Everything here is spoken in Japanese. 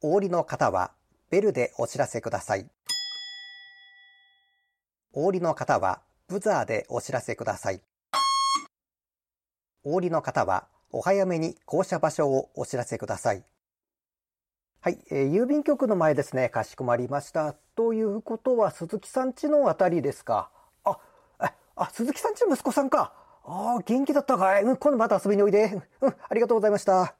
お降りの方は、ベルでお知らせください。お降りの方は、ブザーでお知らせください。お降りの方は、お早めに降車場所をお知らせください。はい、えー、郵便局の前ですね。かしこまりました。ということは、鈴木さんちのあたりですか？あ、あ、鈴木さんちの息子さんか。ああ、元気だったかい。うん、今度また遊びにおいで。うん、ありがとうございました。